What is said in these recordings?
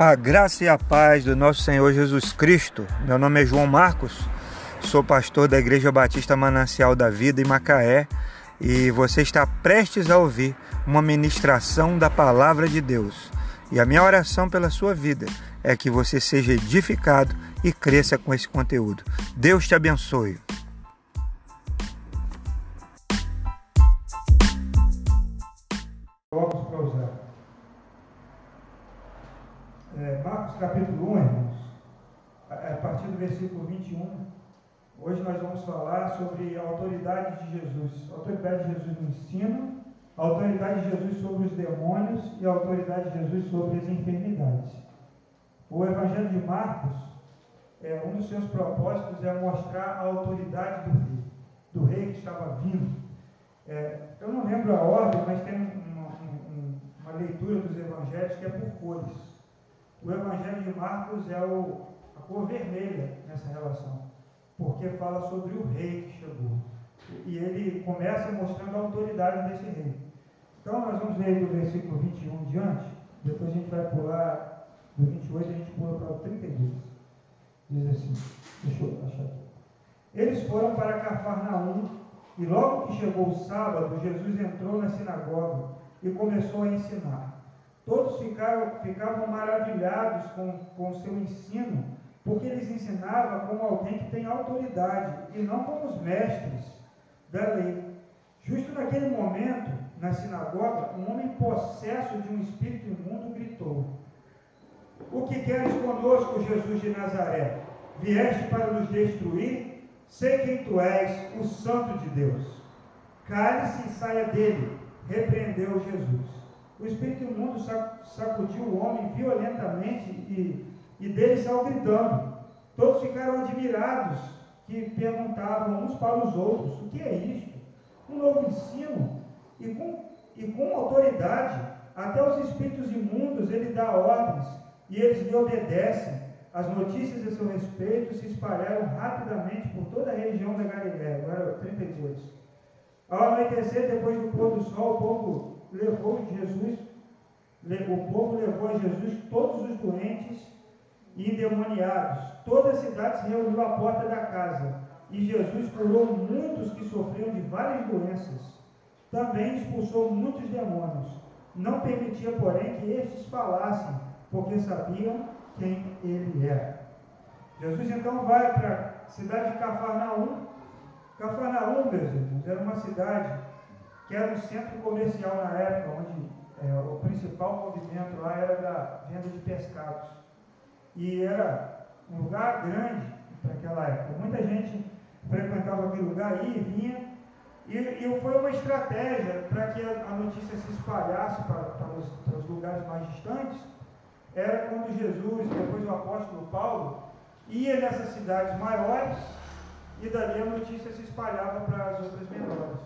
A graça e a paz do nosso Senhor Jesus Cristo. Meu nome é João Marcos, sou pastor da Igreja Batista Manancial da Vida em Macaé e você está prestes a ouvir uma ministração da Palavra de Deus. E a minha oração pela sua vida é que você seja edificado e cresça com esse conteúdo. Deus te abençoe. Nós vamos falar sobre a autoridade de Jesus. A autoridade de Jesus no ensino, a autoridade de Jesus sobre os demônios e a autoridade de Jesus sobre as enfermidades. O Evangelho de Marcos, é, um dos seus propósitos é mostrar a autoridade do rei, do rei que estava vindo. É, eu não lembro a ordem, mas tem uma, uma, uma leitura dos evangelhos que é por cores. O Evangelho de Marcos é o, a cor vermelha nessa relação, porque fala sobre o rei que chegou. E ele começa mostrando a autoridade desse rei. Então, nós vamos ler do versículo 21 em diante, depois a gente vai pular do 28 a gente pula para o 32. Diz assim, deixa eu achar aqui. Eles foram para Cafarnaum, e logo que chegou o sábado, Jesus entrou na sinagoga e começou a ensinar. Todos ficaram, ficavam maravilhados com, com o seu ensino, porque eles ensinavam como alguém que tem autoridade e não como os mestres da lei. Justo naquele momento, na sinagoga, um homem possesso de um espírito imundo gritou: O que queres conosco, Jesus de Nazaré? Vieste para nos destruir? Sei quem tu és, o Santo de Deus. Cale-se e saia dele, repreendeu Jesus. O espírito imundo sacudiu o homem violentamente e, e dele saiu gritando. Todos ficaram admirados, que perguntavam uns para os outros: o que é isto? Um novo ensino? E com, e com autoridade, até os espíritos imundos ele dá ordens e eles lhe obedecem. As notícias a seu respeito se espalharam rapidamente por toda a região da Galiléia. Agora 32. Ao anoitecer, depois do pôr do sol, o povo levou Jesus, o povo levou a Jesus todos os doentes e endemoniados. Toda a cidade se reuniu à porta da casa, e Jesus curou muitos que sofriam de várias doenças. Também expulsou muitos demônios. Não permitia, porém, que estes falassem, porque sabiam quem ele era. Jesus então vai para a cidade de Cafarnaum. Cafarnaum, meus irmãos, era uma cidade que era um centro comercial na época, onde é, o principal movimento lá era da venda de pescados. E era um lugar grande para aquela época. Muita gente frequentava aquele lugar, ia e vinha, e, e foi uma estratégia para que a, notícia se espalhasse para, para, os, para os lugares mais distantes. Era quando Jesus, depois o apóstolo Paulo, ia nessas cidades maiores e dali a notícia se espalhava para as outras menores.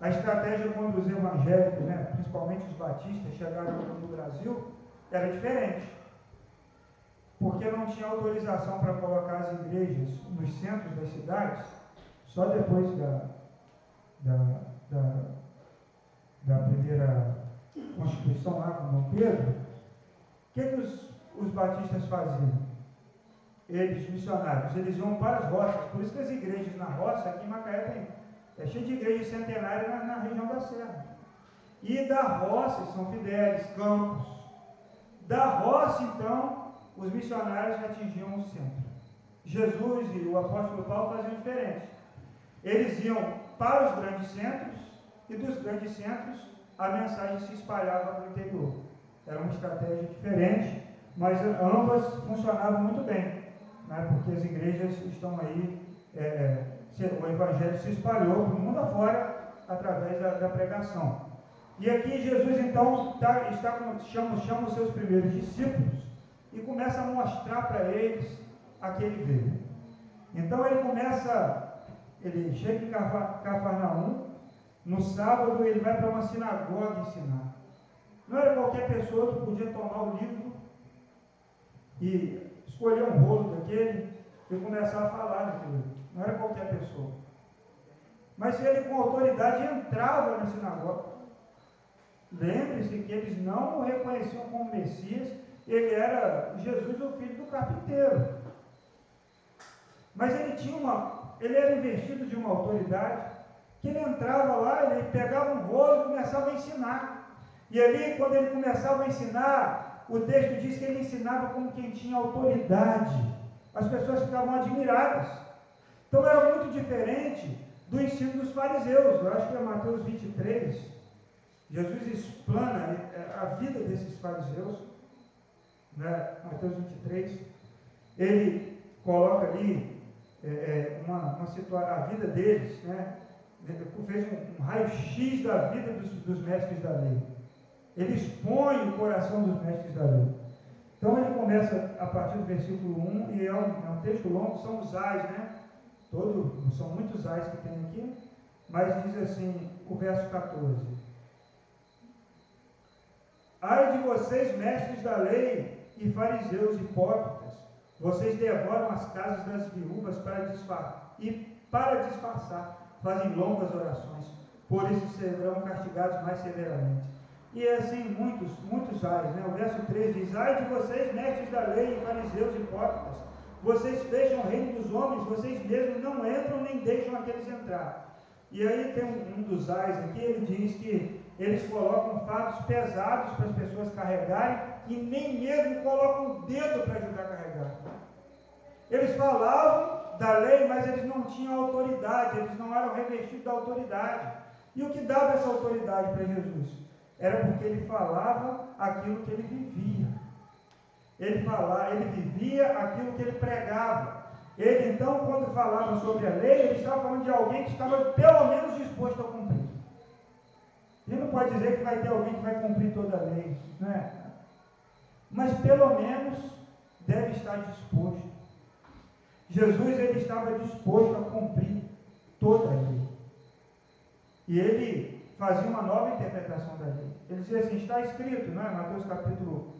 A estratégia quando os evangélicos, né, principalmente os batistas, chegaram no Brasil, era diferente. Porque não tinha autorização para colocar as igrejas nos centros das cidades, só depois da, da, da, da primeira Constituição lá com Dom Pedro. O que, que os, os batistas faziam? Eles, missionários, eles iam para as roças. Por isso que as igrejas na roça, aqui em Macaé tem é cheio de igrejas centenárias na, na, região da Serra. E da roça, São Fidélis, Campos. Da roça, então, os missionários atingiam o centro. Jesus e o apóstolo Paulo faziam diferente. Eles iam para os grandes centros e dos grandes centros a mensagem se espalhava para o interior. Era uma estratégia diferente, mas ambas funcionavam muito bem, né? porque as igrejas estão aí é, o Evangelho se espalhou para o mundo afora através da, da pregação. E aqui Jesus então tá, está, chama, chama os seus primeiros discípulos e começa a mostrar para eles aquele veio. Então ele começa, ele chega em Cafarnaum, no sábado ele vai para uma sinagoga ensinar. Não era qualquer pessoa que podia tomar o livro e escolher um rolo daquele e começar a falar daquilo não era qualquer pessoa. Mas ele, com autoridade, entrava na sinagoga. Lembre-se que eles não o reconheciam como Messias ele era Jesus, o filho do carpinteiro. Mas ele tinha uma, ele era investido de uma autoridade que ele entrava lá, ele pegava um rolo e começava a ensinar. E ali, quando ele começava a ensinar, o texto diz que ele ensinava como quem tinha autoridade. As pessoas ficavam admiradas. Então era muito diferente do ensino dos fariseus. Eu acho que é Mateus 23. Jesus explana é, a vida desses fariseus. Né? Mateus 23. Ele coloca ali é, é uma, uma situação, a vida deles, né? fez um, um raio-x da vida dos, dos mestres da lei. Ele expõe o coração dos mestres da lei. Então ele começa a partir do versículo 1 e é um, é um texto longo, são os ais, né? Todo, são muitos ais que tem aqui, mas diz assim, o verso 14. Ai de vocês, mestres da lei e fariseus hipócritas, vocês devoram as casas das viúvas para disfarçar, e para disfarçar, fazem longas orações, por isso serão castigados mais severamente. E é assim, muitos, muitos ais, né? O verso 3 diz, ai de vocês, mestres da lei e fariseus hipócritas, vocês fecham o reino dos homens, vocês mesmos não entram nem deixam aqueles entrar. E aí tem um, um dos ais aqui, ele diz que eles colocam fardos pesados para as pessoas carregarem e nem mesmo colocam o dedo para ajudar a carregar. Eles falavam da lei, mas eles não tinham autoridade, eles não eram revestidos da autoridade. E o que dava essa autoridade para Jesus? Era porque ele falava aquilo que ele vivia. Ele falava, ele vivia aquilo que ele pregava. Ele então, quando falava sobre a lei, ele estava falando de alguém que estava pelo menos disposto a cumprir. Ele não pode dizer que vai ter alguém que vai cumprir toda a lei, né? Mas pelo menos deve estar disposto. Jesus ele estava disposto a cumprir toda a lei. E ele fazia uma nova interpretação da lei. Ele dizia assim: está escrito, não é? Mateus capítulo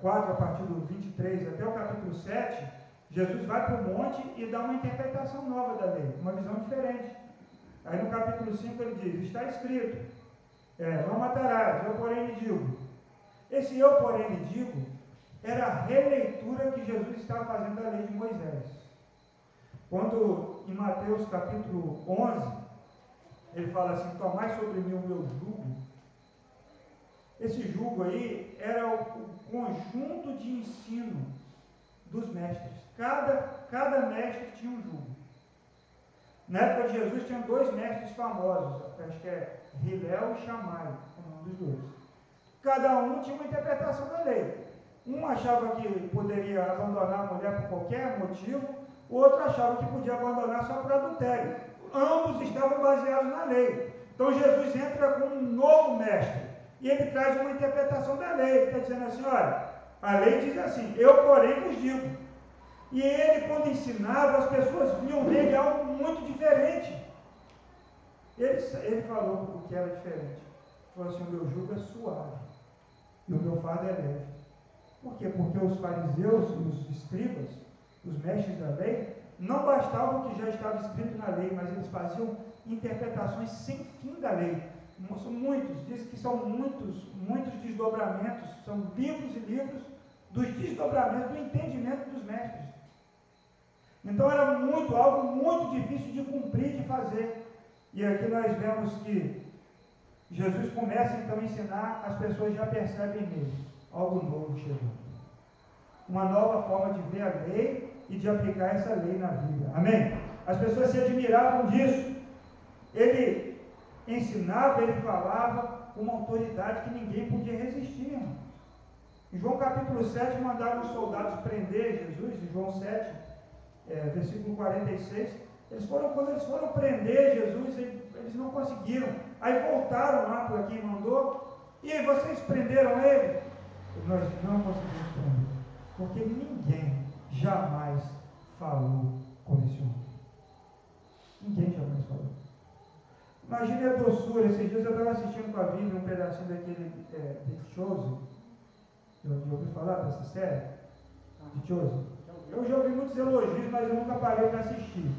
4, é, a partir do 23 até o capítulo 7, Jesus vai para o monte e dá uma interpretação nova da lei, uma visão diferente. Aí no capítulo 5 ele diz: Está escrito, é, não matarás, eu porém lhe digo. Esse eu porém lhe digo era a releitura que Jesus estava fazendo da lei de Moisés. Quando em Mateus capítulo 11, ele fala assim: Tomai sobre mim o meu jugo esse jugo aí era o, conjunto de ensino dos mestres. Cada, cada mestre tinha um jugo. Na época de Jesus tinham dois mestres famosos, acho que é Hilel e Shammai, o nome dos dois. Cada um tinha uma interpretação da lei. Um achava que poderia abandonar a mulher por qualquer motivo, o outro achava que podia abandonar só por adultério. Ambos estavam baseados na lei. Então Jesus entra com um novo mestre, e ele traz uma interpretação da lei. Ele está dizendo assim: olha, a lei diz assim, eu porém vos digo. E ele, quando ensinava, as pessoas viam nele algo muito diferente. Ele, ele falou o que era diferente. Ele falou assim: o meu jugo é suave e o meu fardo é leve. Por quê? Porque os fariseus, os escribas, os mestres da lei, não bastava o que já estava escrito na lei, mas eles faziam interpretações sem fim da lei são muitos, diz que são muitos, muitos desdobramentos, são livros e livros dos desdobramentos do entendimento dos mestres. Então era muito, algo muito difícil de cumprir, de fazer. E aqui nós vemos que Jesus começa então a ensinar, as pessoas já percebem nele algo novo chegando. Uma nova forma de ver a lei e de aplicar essa lei na vida. Amém? As pessoas se admiravam disso. Ele ensinava, ele falava com uma autoridade que ninguém podia resistir. Em João capítulo 7, mandaram os soldados prender Jesus, em João 7, é, versículo 46. Eles foram, quando eles foram prender Jesus, eles não conseguiram. Aí voltaram lá para quem mandou. E aí, vocês prenderam ele? Nós não conseguimos prender. Porque ninguém jamais falou como esse homem. Ninguém jamais falou. Imagine a doçura. Esses dias eu estava assistindo com a Bíblia um pedacinho daquele é, de Chose. Já ouviu falar dessa série? De Chose? Eu já ouvi muitos elogios, mas eu nunca parei para assistir.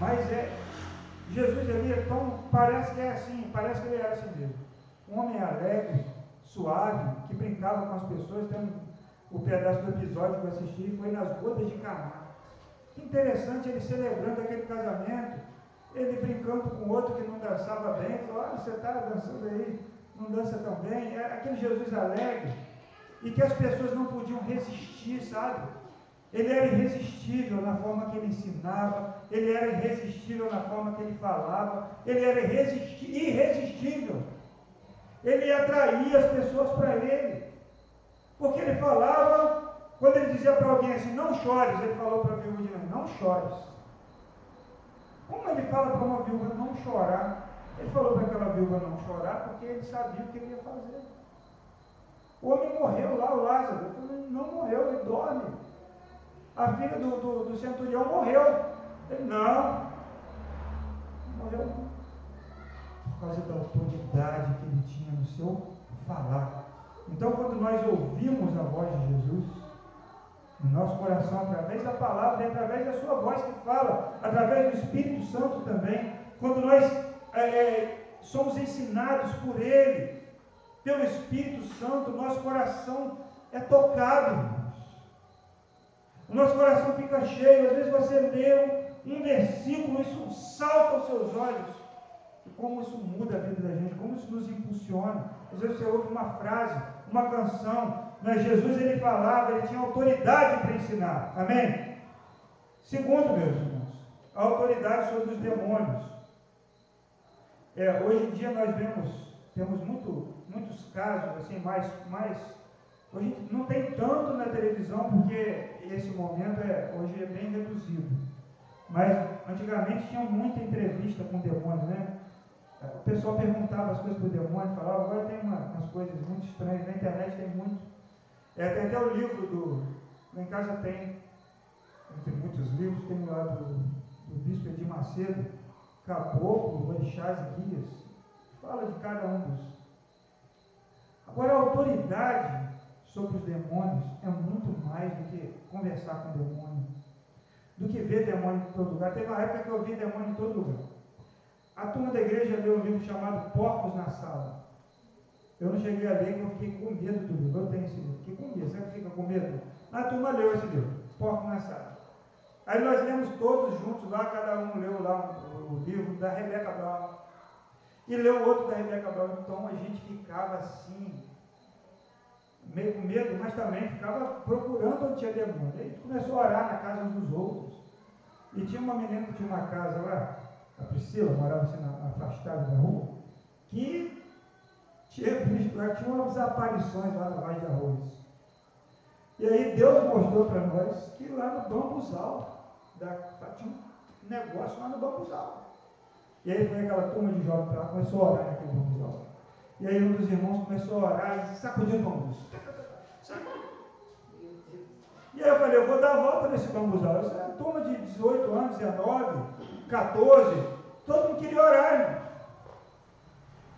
Mas é. Jesus ali é tão. Parece que é assim, parece que ele era assim mesmo. Um homem alegre, suave, que brincava com as pessoas. Tem o pedaço do episódio que eu assisti foi nas bodas de Caná. Que interessante ele celebrando aquele casamento, ele brincando com outro que não dançava bem, falou, olha, você está dançando aí, não dança tão bem, é aquele Jesus alegre, e que as pessoas não podiam resistir, sabe? Ele era irresistível na forma que ele ensinava, ele era irresistível na forma que ele falava, ele era irresistível. Ele atraía as pessoas para ele. Porque ele falava, quando ele dizia para alguém assim, não chores, ele falou para a viúva não chores. Como ele fala para uma viúva não chorar? Ele falou para aquela viúva não chorar porque ele sabia o que ele ia fazer. O homem morreu lá, o Lázaro. Ele não morreu, ele dorme. A filha do, do, do centurião morreu. Ele não. Morreu não. Por causa da autoridade que ele tinha no seu falar. Então, quando nós ouvimos a voz de Jesus, no nosso coração, através da palavra através da sua voz que fala, através do Espírito Santo também, quando nós é, é, somos ensinados por Ele, pelo Espírito Santo, nosso coração é tocado. O nosso coração fica cheio. Às vezes você lê um versículo, isso salta aos seus olhos. Como isso muda a vida da gente, como isso nos impulsiona. Às vezes você ouve uma frase, uma canção, mas Jesus ele falava, ele tinha autoridade para ensinar. Amém? Segundo, meus irmãos, a autoridade sobre os demônios. É, hoje em dia nós vemos, temos muito, muitos casos assim, mais, mais. Hoje não tem tanto na televisão porque esse momento é, hoje é bem reduzido. Mas antigamente tinha muita entrevista com o demônio, né? O pessoal perguntava as coisas para o demônio, falava, agora tem uma, umas coisas muito estranhas, na internet tem muito. É, tem até o livro do. Lá em casa tem, entre muitos livros, tem lá do, do Bispo Edir Macedo, Caboclo, Orixás e Guias. Fala de cada um dos. Agora, a autoridade sobre os demônios é muito mais do que conversar com o demônio, do que ver demônio em todo lugar. Teve uma época que eu vi demônio em todo lugar. A turma da igreja leu um livro chamado Porcos na Sala. Eu não cheguei a ler porque eu fiquei com medo do livro. Eu tenho esse livro. Fiquei com medo. Você fica com medo? A turma leu esse livro, Porcos na Sala. Aí nós lemos todos juntos lá, cada um leu lá o, livro da Rebeca Brown. E leu outro da Rebeca Brown. Então a gente ficava assim, meio com medo, mas também ficava procurando onde tinha demônio. Aí começou a orar na casa uns dos outros. E tinha uma menina que tinha uma casa lá, a Priscila, morava assim na, afastada da rua, que tinha visto tinha umas aparições lá na Vaz de Arroz. E aí Deus mostrou para nós que lá no bambuzal, da, tinha um negócio lá no bambuzal. E aí foi aquela turma de jovens para lá, começou a orar naquele bambuzal. E aí um dos irmãos começou a orar e sacudiu o bambus. E aí eu falei, eu vou dar a volta nesse bambuzal. Essa é uma turma de 18 anos, 19, 14, todo mundo queria orar.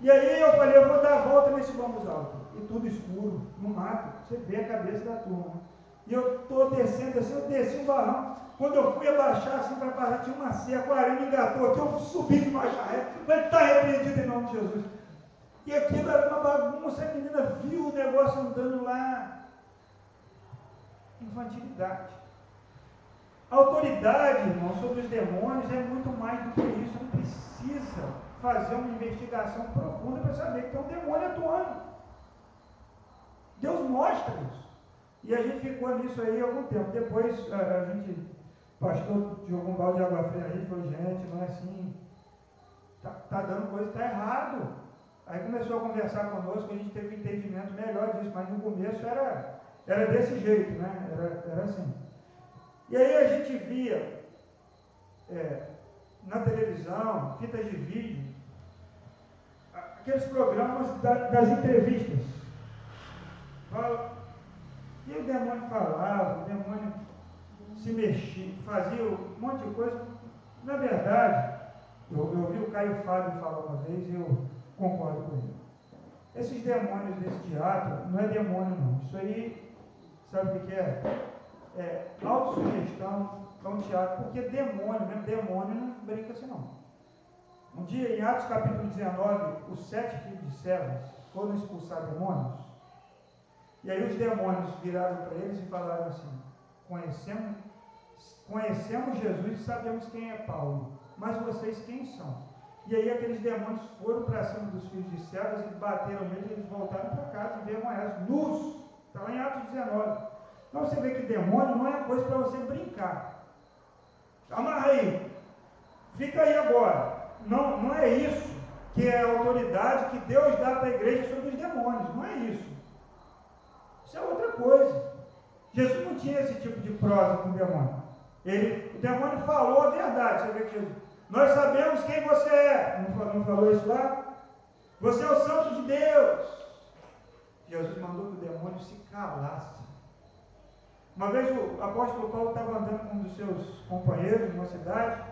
E aí eu falei, eu vou dar a volta nesse bambuzal. E tudo escuro, no mato, você vê a cabeça da turma. E eu estou descendo assim, eu desci um barrão. Quando eu fui abaixar assim para passar, tinha uma cerca, o arame engatou aqui, eu subi de baixo a ré. Falei, está repreendido em nome de Jesus. E aquilo era uma bagunça, a menina viu o negócio andando lá. Infantilidade. A autoridade, irmão, sobre os demônios é muito mais do que isso. Não precisa fazer uma investigação profunda para saber que tem um demônio atuando. Deus mostra isso. E a gente ficou nisso aí algum tempo. Depois a, gente, pastor jogou um balde de água fria, a gente falou, gente, não é assim. Está tá dando coisa, está errado. Aí começou a conversar conosco, a gente teve um entendimento melhor disso, mas no começo era, era desse jeito, né? Era, era assim. E aí a gente via é, na televisão, fitas de vídeo, aqueles programas da, das entrevistas. E o demônio falava, o demônio se mexia, fazia um monte de coisa. Na verdade, eu, eu ouvi o Caio Fábio falar uma vez e eu concordo com ele. Esses demônios desse teatro não é demônio não. Isso aí, sabe o que é? É autossugestão, é um teatro, porque demônio, mesmo demônio não brinca assim não. Um dia, em Atos capítulo 19, os sete filhos de servos foram expulsar demônios. E aí os demônios viraram para eles e falaram assim: conhecemos, conhecemos Jesus e sabemos quem é Paulo, mas vocês quem são? E aí aqueles demônios foram para cima dos filhos de servas e bateram neles e eles voltaram para casa e elas nus. Está lá em Atos 19. Então você vê que demônio não é coisa para você brincar. Amarra aí. Fica aí agora. Não, não é isso que é a autoridade que Deus dá para a igreja sobre os demônios. Não é isso. Isso é outra coisa. Jesus não tinha esse tipo de prosa com o demônio. Ele, o demônio falou a verdade. Você vê que Jesus, nós sabemos quem você é. Não não falou isso lá? Você é o santo de Deus. Jesus mandou que o demônio se calasse. Uma vez o apóstolo Paulo estava andando com um dos seus companheiros numa cidade,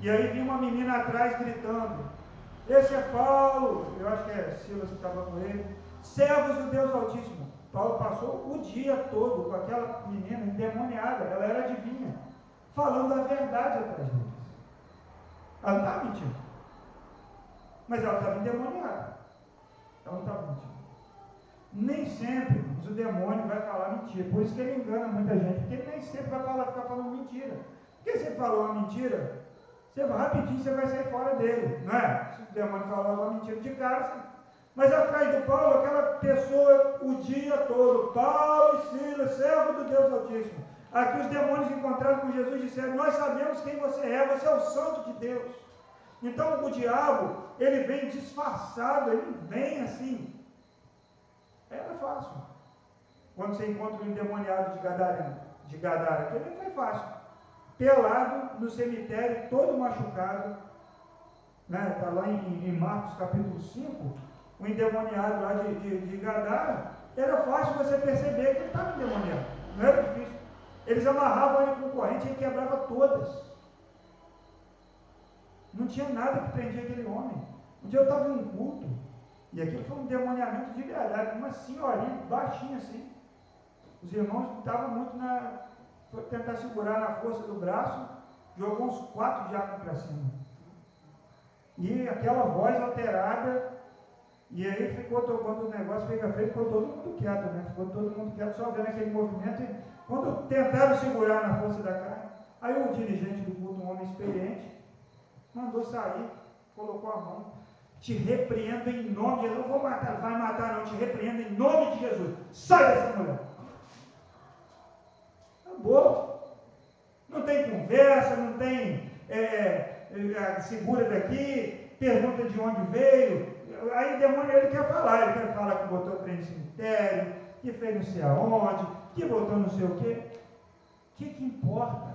e aí vinha uma menina atrás gritando: Esse é Paulo, eu acho que é Silas que estava com ele, servos do Deus Altíssimo. Paulo passou o dia todo com aquela menina endemoniada, ela era adivinha, falando a verdade atrás deles. Ela não estava mentindo, mas ela estava endemoniada. Ela não estava mentindo. Nem sempre o demônio vai falar mentira. Por isso que ele engana muita gente. Porque ele nem sempre vai falar, ficar falando mentira. Porque você falou uma mentira, você vai, rapidinho você vai sair fora dele. Não é? Se o demônio falar uma mentira de cara, você... mas atrás do Paulo, aquela pessoa o dia todo, Paulo e Silas, servo do Deus Altíssimo. Aqui os demônios encontraram com Jesus e disseram: Nós sabemos quem você é, você é o Santo de Deus. Então o diabo, ele vem disfarçado, ele vem assim, era fácil. Quando você encontra um endemoniado de Gadara, de Gadara, aquele foi fácil. Pelado no cemitério, todo machucado. Está né? Tá lá em, em, Marcos capítulo 5, o endemoniado lá de, de, de Gadara, era fácil você perceber que ele estava endemoniado. Não era difícil. Eles amarravam ele com corrente e ele quebrava todas. Não tinha nada que prendia aquele homem. Um dia eu estava em um culto, e aquilo foi um demoniamento de verdade, uma senhorinha baixinha assim. Os irmãos estavam muito na. Foi tentar segurar na força do braço, jogou uns quatro diabos para cima. E aquela voz alterada, e aí ficou tocando o negócio, fica feio, ficou todo mundo quieto, né? Ficou todo mundo quieto, só vendo aquele movimento. E quando tentaram segurar na força da carne, aí o dirigente do culto, um homem experiente, mandou sair, colocou a mão te repreendo em nome de Jesus. Não vou matar, vai matar, não. Te repreendo em nome de Jesus. Sai dessa mulher. Acabou. Não tem conversa, não tem é, é, segura daqui, pergunta de onde veio. Aí o demônio ele quer falar, ele quer falar que botou trem no cemitério, que fez não sei aonde, que botou não sei o quê. O que, que importa?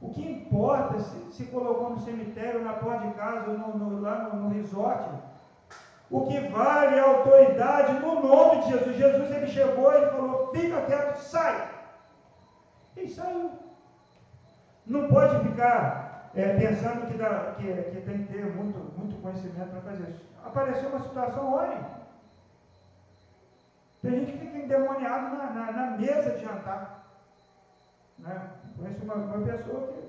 O que importa se, se colocou no cemitério, na porta de casa, ou no, no, lá no, no resort? O que vale é a autoridade no nome de Jesus. Jesus ele chegou e falou: fica quieto, sai. E saiu. Não pode ficar é, pensando que, dá, que, que, tem que ter muito, muito conhecimento para fazer isso. Apareceu uma situação, olhe. Tem gente que fica endemoniado na, na, na mesa de jantar. Né? Conheço uma, uma pessoa que,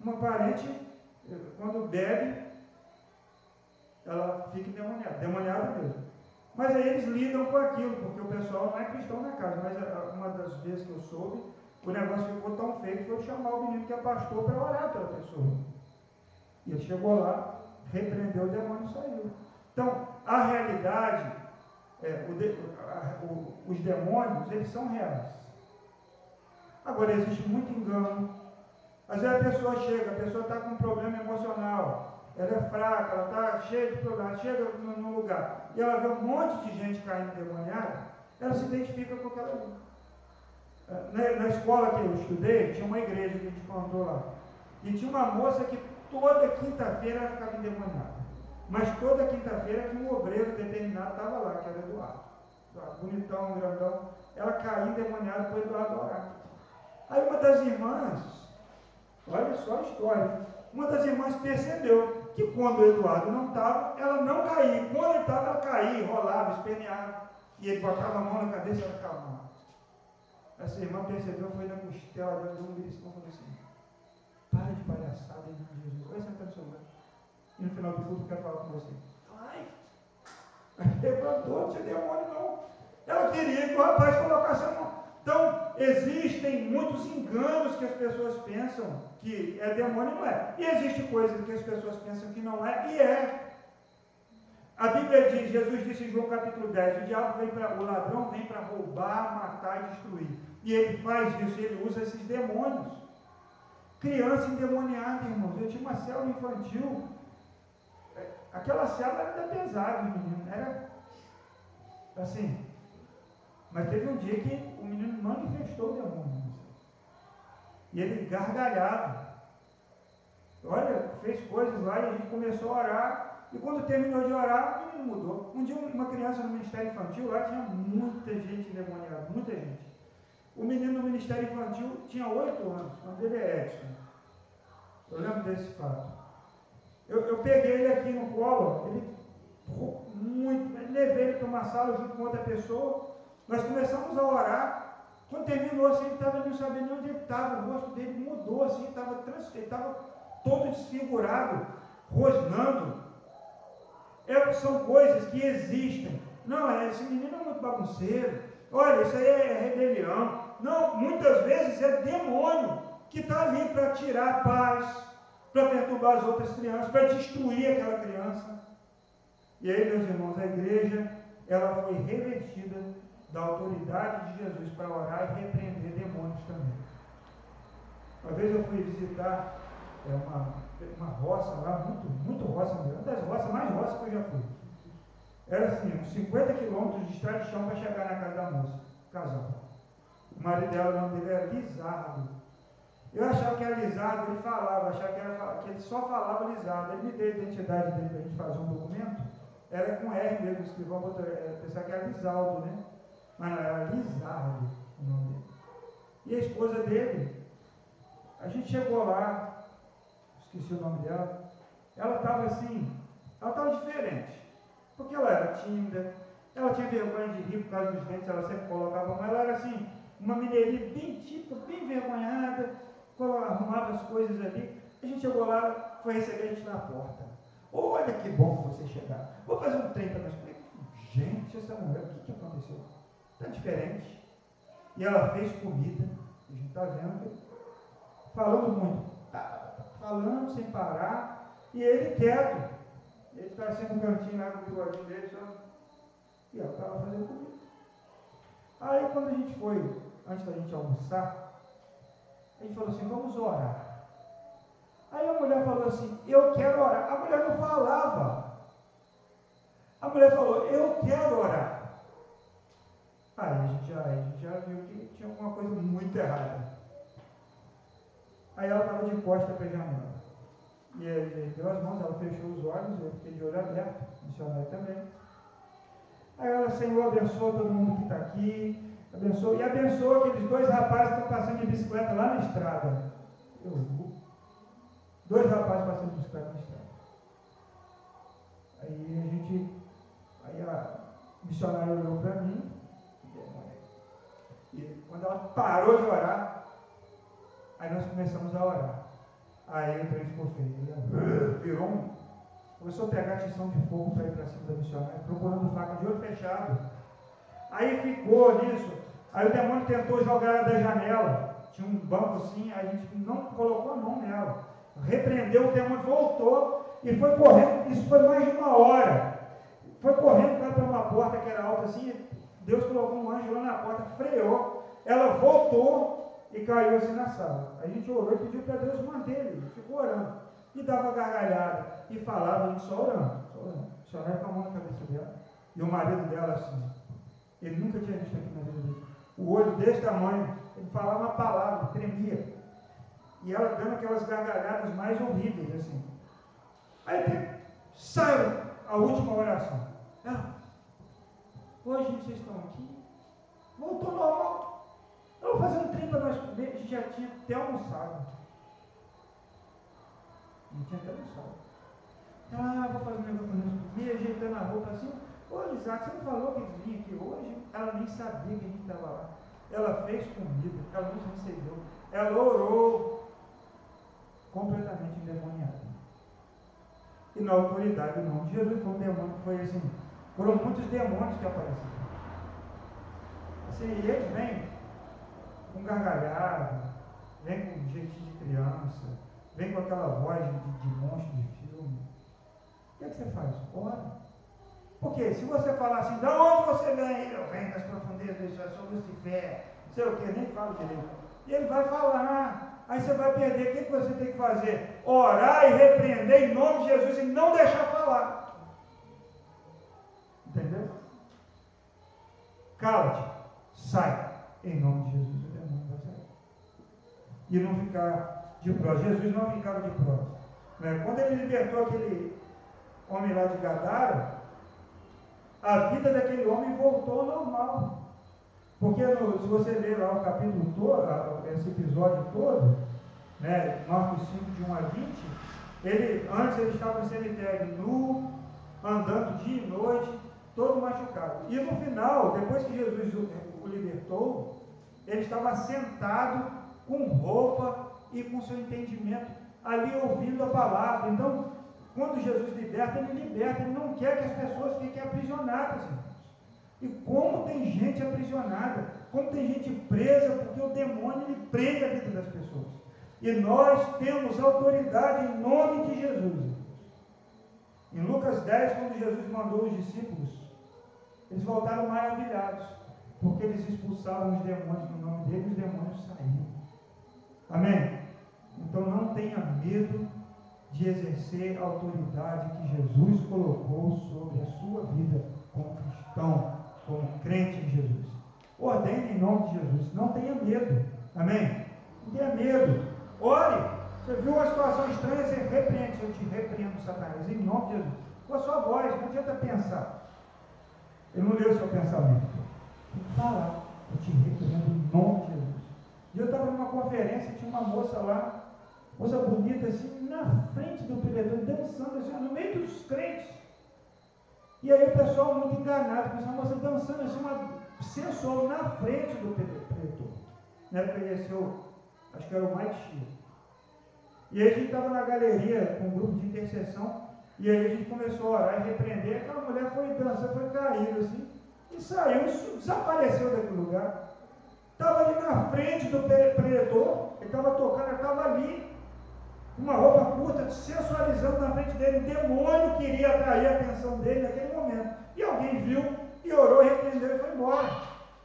uma parente, quando bebe, ela fica endemoniada, demoniada mesmo. Mas aí eles lidam com aquilo, porque o pessoal não é cristão na casa, mas uma das vezes que eu soube, o negócio ficou tão feio que foi chamar o menino que é pastor para orar pela pessoa. E ele chegou lá, repreendeu o demônio e saiu. Então, a realidade, é, a, o, os demônios, eles são reais. Agora, existe muito engano. Às vezes a pessoa chega, a pessoa está com um problema emocional, ela é fraca, ela está cheia de problemas, chega num lugar e ela vê um monte de gente caindo demoniada, ela se identifica com aquela. Na, na, escola que eu estudei, tinha uma igreja que a gente contou lá. E tinha uma moça que toda quinta-feira ela ficava endemoniada. Mas toda quinta-feira tinha um obreiro determinado, estava lá, que era Eduardo. Eduardo bonitão, grandão. Ela caía endemoniada o Eduardo orar. Aí uma das irmãs, olha só a história, uma das irmãs percebeu que quando o Eduardo não estava, ela não caía. Quando ele estava, ela caía, rolava, esperneava. E ele botava a mão na cabeça e ela ficava Essa irmã percebeu, foi na costela, deu um beliscão e falou assim: Para de palhaçada em nome de Jesus. Vai sentar no seu lugar. E no final do culto eu quero falar com você. Ai! Levantou, não tinha demônio não. Ela queria que o rapaz colocasse a mão. Então, existem muitos enganos que as pessoas pensam que é demônio e não é. E existe coisas que as pessoas pensam que não é e é. A Bíblia diz, Jesus disse em João capítulo 10, o diabo vem para, o ladrão vem para roubar, matar e destruir. E ele faz isso, ele usa esses demônios. Criança endemoniada, irmãos. Eu tinha uma célula infantil. Aquela célula era pesada, menino. Era assim. Mas teve um dia que o menino manifestou o demônio. E ele gargalhava. Olha, fez coisas lá e a gente começou a orar. E quando terminou de orar, o menino mudou. Um dia, uma criança no Ministério Infantil, lá tinha muita gente endemoniada, muita gente. O menino no Ministério Infantil tinha oito anos, o nome dele é Edson. Eu lembro desse fato. Eu, eu peguei ele aqui no colo, ele muito, levei ele para uma sala junto com outra pessoa. Nós começamos a orar. Quando terminou assim, ele estava não sabendo onde ele estava, o rosto dele mudou assim, estava ele estava todo desfigurado, rosnando. É, são coisas que existem. Não, é, esse menino é muito bagunceiro. Olha, isso aí é rebelião. Não, muitas vezes é demônio que está ali para tirar a paz, para perturbar as outras crianças, para destruir aquela criança. E aí, meus irmãos, a igreja ela foi revestida da autoridade de Jesus para orar e repreender demônios também. Uma vez eu fui visitar é, uma, uma roça lá, muito, muito roça mesmo, uma das roças mais roças que eu já fui. Era assim, uns 50 quilômetros de estrada de chão para chegar na casa da moça, casal. O marido dela, o nome dele era Lizardo. Eu achava que era Lizardo, ele falava, achava que, era, que ele só falava Lizardo. Ele me deu a identidade dele para a gente fazer um documento. Era com R mesmo, escrivão, é, pensava que era Lizaldo, né? Mas era Lizardo o nome dele. E a esposa dele, a gente chegou lá, esqueci o nome dela, ela estava assim, ela estava diferente. Porque ela era tímida, ela tinha vergonha de rir por causa dos dentes, ela sempre colocava, mas ela era assim, uma mineirinha bem típica, bem vergonhada, arrumava as coisas ali. A gente chegou lá, foi receber a gente na porta. Olha que bom você chegar. Vou fazer um trem para nós. Gente, essa mulher, o que, que aconteceu? Está diferente. E ela fez comida, a gente está vendo, falando muito. Tá falando sem parar, e ele quieto. Ele está assim no cantinho lá com o bigodinho dele, só. E ela estava fazendo comida. Aí quando a gente foi, antes da gente almoçar, a gente falou assim, vamos orar. Aí a mulher falou assim, eu quero orar. A mulher não falava. A mulher falou, eu quero orar. Aí a gente já, a gente já viu que tinha alguma coisa muito errada. Aí ela estava de costa para a janela. E ele deu as mãos, ela fechou os olhos, eu fiquei de olho aberto, missionário também. Aí ela, Senhor, abençoa todo mundo que está aqui, abençoa, e abençoa aqueles dois rapazes que estão passando de bicicleta lá na estrada. Eu, dois rapazes passando de bicicleta na estrada. Aí a gente, aí a missionária olhou para mim, e quando ela parou de orar, aí nós começamos a orar. Aí o trem ficou feio. Virou um. Começou a pegar tição de fogo para ir para cima da missionária, procurando faca de olho fechado. Aí ficou nisso. Aí o demônio tentou jogar ela da janela. Tinha um banco assim, a gente não colocou a mão nela. Repreendeu, o demônio voltou e foi correndo. Isso foi mais de uma hora. Foi correndo para uma porta que era alta assim. Deus colocou um anjo lá na porta, freou. Ela voltou e caiu assim na sala. A gente orou e pediu para Deus manter ele, ficou orando. E dava gargalhada e falava, a gente só orando, só orando. Chorava com a mão na cabeça dela. E o marido dela assim, ele nunca tinha visto aqui na vida dele. O olho desse tamanho, ele falava uma palavra, tremia. E ela dando aquelas gargalhadas mais horríveis, assim. Aí tem, a última oração. Ela, hoje vocês estão aqui, voltou normal. Vamos fazer um trem para nós comer. A gente já tinha até almoçado. A gente tinha até almoçado. Ah, vou fazer um negócio comer, ajeitando a roupa assim. Ô, Isaac, você não falou que eles vinham aqui hoje? Ela nem sabia que a gente estava lá. Ela fez comida, ela nos recebeu. Ela orou completamente endemoniada. E na autoridade do nome de Jesus foi um demônio, foi assim, foram muitos demônios que apareceram. Assim, eles vêm com gargalhada, vem com jeitinho de criança, vem com aquela voz de, de monstro de filme. O que, é que você faz? Ora. Porque se você falar assim, de onde você vem? Eu venho das profundezas do céu, sou Lucifer, não sei o que, nem falo direito. E ele vai falar, aí você vai perder. O que, que você tem que fazer? Orar e repreender em nome de Jesus e não deixar falar. Entendeu? Cala-te, sai, em nome de Jesus, o demônio vai sair. E não ficar de prova. Jesus não ficava de prova. Né? Quando ele libertou aquele homem lá de Gadara, a vida daquele homem voltou ao normal. Porque no, se você ler lá o capítulo todo, esse episódio todo, né, Marcos 5, de 1 a 20, ele, antes ele estava no cemitério nu, andando dia e noite, todo machucado. E no final, depois que Jesus o, o libertou, ele estava sentado com roupa e com seu entendimento ali ouvindo a palavra. Então, quando Jesus liberta, ele liberta, ele não quer que as pessoas fiquem aprisionadas. E como tem gente aprisionada, como tem gente presa, porque o demônio ele prende a vida das pessoas. E nós temos autoridade em nome de Jesus. Em Lucas 10, quando Jesus mandou os discípulos, eles voltaram maravilhados, porque eles expulsavam os demônios no nome dele e os demônios saíram. Amém? Então não tenha medo de exercer a autoridade que Jesus colocou sobre a sua vida como cristão, como crente em Jesus. Ordene em nome de Jesus. Não tenha medo. Amém? Não tenha medo. Ore. Você viu uma situação estranha, você repreende. Eu te repreendo, Satanás, em nome de Jesus. Com a sua voz, não adianta pensar. Ele não leu o seu pensamento. Tem que falar. Eu te repreendo em nome de Jesus. E eu estava numa conferência, tinha uma moça lá, moça bonita assim, na frente do preletor, dançando assim, no meio dos crentes. E aí o pessoal muito enganado, com essa moça dançando assim, uma sensual na frente do preletor. Né? Conheceu, acho que era o Mike Shea. E aí a gente estava na galeria com um grupo de intercessão, e aí a gente começou a orar e repreender, aquela mulher foi dançando, foi caindo assim, e saiu, desapareceu daquele lugar. Estava ali na frente do preletor, ele estava tocando, estava ali, uma roupa curta, sensualizando na frente dele. O demônio queria atrair a atenção dele naquele momento. E alguém viu e orou, repreendeu e foi embora.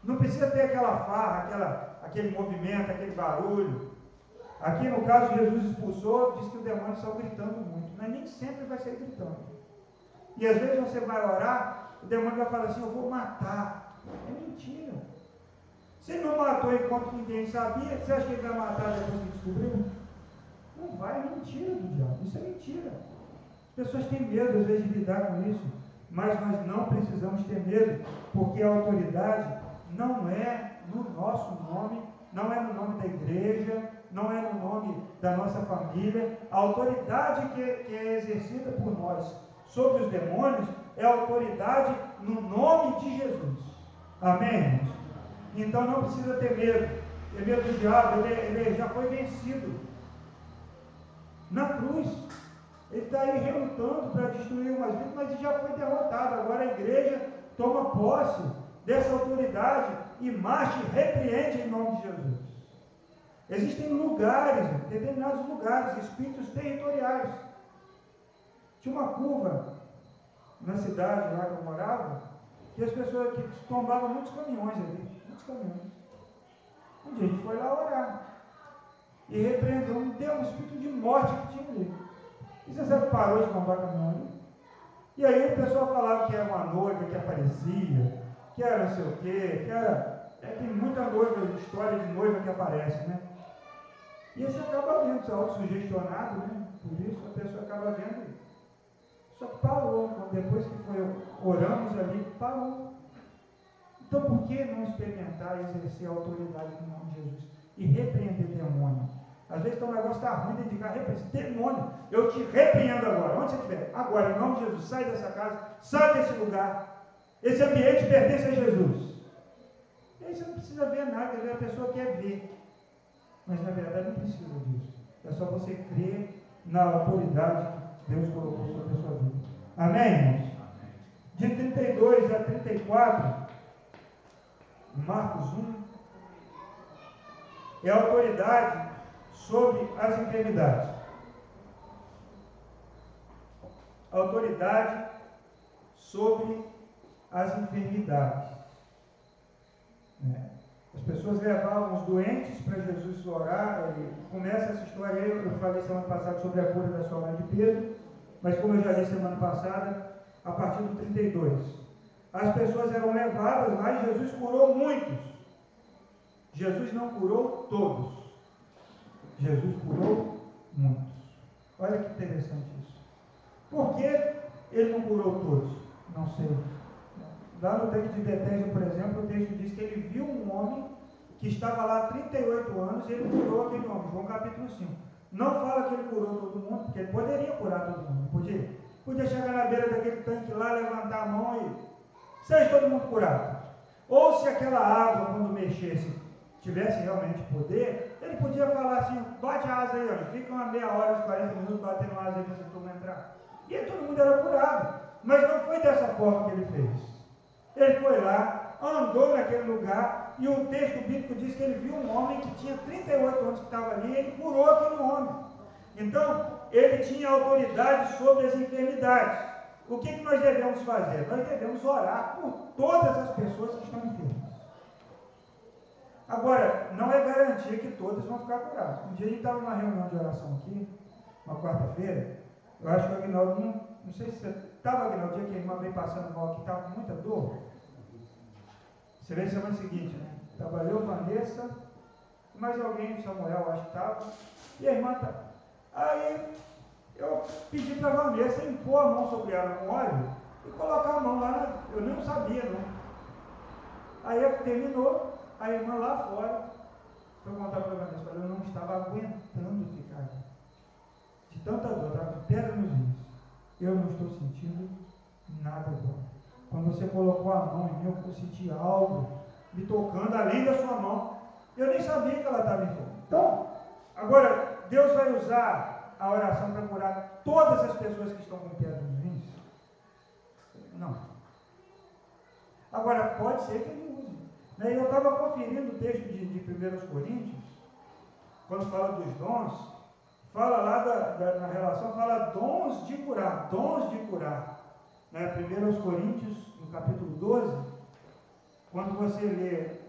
Não precisa ter aquela farra, aquela, aquele movimento, aquele barulho. Aqui no caso, Jesus expulsou, diz que o demônio saiu gritando muito. Mas nem sempre vai ser gritando. E às vezes você vai orar, o demônio vai falar assim: Eu vou matar. É mentira. Se ele não matou enquanto ninguém sabia, você acha que ele vai matar depois que descobriu? Não vai, é mentira do diabo. Isso é mentira. As pessoas têm medo, às vezes, de lidar com isso. Mas nós não precisamos ter medo, porque a autoridade não é no nosso nome, não é no nome da igreja, não é no nome da nossa família. A autoridade que, que é exercida por nós sobre os demônios é a autoridade no nome de Jesus. Amém? Então não precisa ter medo. Ter medo do diabo, ele, ele já foi vencido na cruz. Ele está aí relutando para destruir umas vidas, mas ele já foi derrotado. Agora a igreja toma posse dessa autoridade e marcha e repreende em nome de Jesus. Existem lugares, determinados lugares, espíritos territoriais. Tinha uma curva na cidade lá que eu morava, que as pessoas que tombavam muitos caminhões ali, Um dia gente foi lá orar e repreendeu um Deus, espírito de morte que tinha ali. E você sabe parou de comprar caminhão ali? E aí o pessoal falava que era uma noiva que aparecia, que era não sei o quê, que era. É, tem muita noiva, história de noiva que aparece, né? E você acaba vendo, você é autossugestionado, né? Por isso a pessoa acaba vendo. Só que parou, depois que foi, oramos ali, parou. Então por que não experimentar e exercer a autoridade no nome de Jesus? E repreender demônio? Às vezes o negócio está ruim dentro de casa, demônio, eu te repreendo agora, onde você estiver, agora, em nome de Jesus, sai dessa casa, sai desse lugar, esse ambiente pertence a Jesus. E aí você não precisa ver nada, a pessoa quer ver, mas na verdade não precisa disso, é só você crer na autoridade que Deus colocou sobre a sua vida. Amém, irmãos? De 32 a 34, Marcos 1, é autoridade sobre as enfermidades. Autoridade sobre as enfermidades. É. As pessoas levavam os doentes para Jesus orar. começa essa história, eu falei semana passada sobre a cura da sua mãe de Pedro, mas como eu já disse semana passada, a partir do 32. As pessoas eram levadas lá e Jesus curou muitos. Jesus não curou todos. Jesus curou muitos. Olha que interessante isso. Por que ele não curou todos? Não sei. Lá no texto de Betesda, por exemplo, o texto diz que ele viu um homem que estava lá há 38 anos e ele curou aquele homem. João capítulo 5. Não fala que ele curou todo mundo, porque ele poderia curar todo mundo, podia. Podia chegar na beira daquele tanque lá, levantar a mão e seja todo mundo curado. Ou se aquela água, quando mexesse, tivesse realmente poder, ele podia falar assim, bate a asa aí, ó, fica uma meia hora, 40 minutos batendo a asa aí para essa turma entrar. E aí todo mundo era curado. Mas não foi dessa forma que ele fez. Ele foi lá, andou naquele lugar, e o texto bíblico diz que ele viu um homem que tinha 38 anos que estava ali, e ele curou aquele homem. Então, ele tinha autoridade sobre as enfermidades. O que, que nós devemos fazer? Nós devemos orar por todas as pessoas que estão enfermas. Agora, não é garantia que todas vão ficar curadas. Um dia a gente estava numa reunião de oração aqui, uma quarta-feira, eu acho que o Agnaldo, não, não sei se você estava, Agnaldo, o dia que a irmã veio passando mal aqui, estava com muita dor. Você vê semana seguinte, né? Trabalhou Vanessa, mais alguém, Samuel, acho que estava, e a irmã tá. Aí eu pedi para a Vanessa impor a mão sobre ela com óleo e colocar a mão lá, eu não sabia, não. Aí terminou, a irmã lá fora foi contar para a Vanessa, eu não estava aguentando ficar. De tanta dor, estava de pedra nos rins. Eu não estou sentindo nada bom. Quando você colocou a mão em mim, eu senti algo me tocando além da sua mão. Eu nem sabia que ela estava enferma. Então, agora, Deus vai usar a oração para curar todas as pessoas que estão com pedra nos rins? Não. Agora, pode ser que ele use. Né? Eu estava conferindo o texto de, de 1 Coríntios, quando fala dos dons, fala lá da, da, na relação, fala dons de curar, dons de curar. Né? 1 Coríntios, no capítulo 12, quando você lê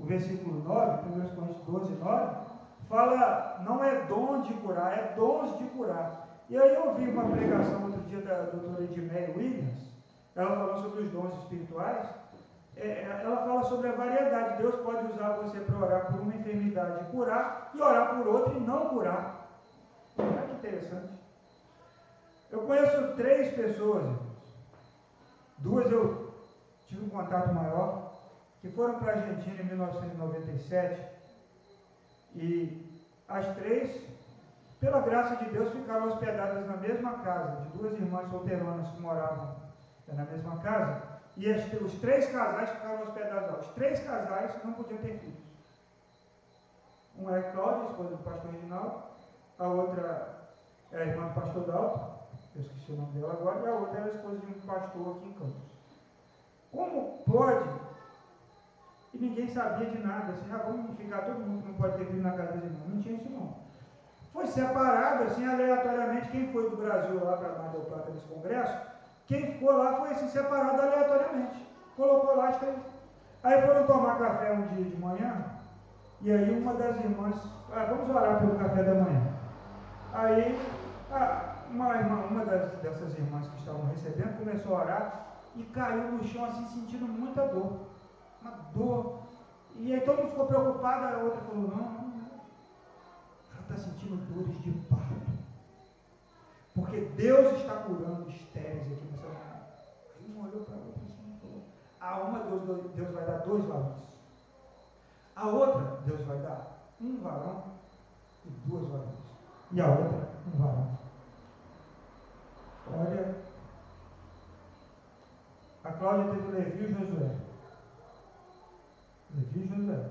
o versículo 9, 1 Coríntios 12, 9, fala, não é dom de curar, é dons de curar. E aí eu ouvi uma pregação outro dia da doutora Edmeia Williams, ela falou sobre os dons espirituais, é, ela fala sobre a variedade. Deus pode usar você para orar por uma enfermidade e curar, e orar por outra e não curar. Olha que interessante. Eu conheço três pessoas, duas eu tive um contato maior, que foram para a Argentina em 1997, e as três, pela graça de Deus, ficaram hospedadas na mesma casa, de duas irmãs solteironas que moravam na mesma casa, e as, os três casais ficaram hospedados lá. Os três casais não podiam ter filhos. Um é Cláudia, esposa do pastor Reginaldo, a outra é a irmã do pastor Dalton, eu esqueci o nome dela agora, e a outra é a esposa de um pastor aqui em Campos. Como pode? E ninguém sabia de nada, assim, ah, vamos ficar todo mundo que não pode ter filho na casa das irmãs. Não tinha isso não. Foi separado, assim, aleatoriamente, quem foi do Brasil lá para Mar del Plata nesse congresso, quem ficou lá foi assim, separado aleatoriamente. Colocou lá as três. Aí foram tomar café um dia de manhã, e aí uma das irmãs, ah, vamos orar pelo café da manhã. Aí uma, irmã, uma das, dessas irmãs que estavam recebendo começou a orar e caiu no chão assim, sentindo muita dor. Uma dor. E aí todo mundo ficou preocupado, a outra falou, não, não, não. Ela está sentindo dores de parto. Porque Deus está curando estéreis aqui nessa manhã. Aí um olhou para a outra assim e falou: A uma Deus, Deus vai dar dois varões. A outra, Deus vai dar um varão e duas varões. E a outra, um varão. Olha, a Cláudia teve Levi e Josué. Levi e Josué.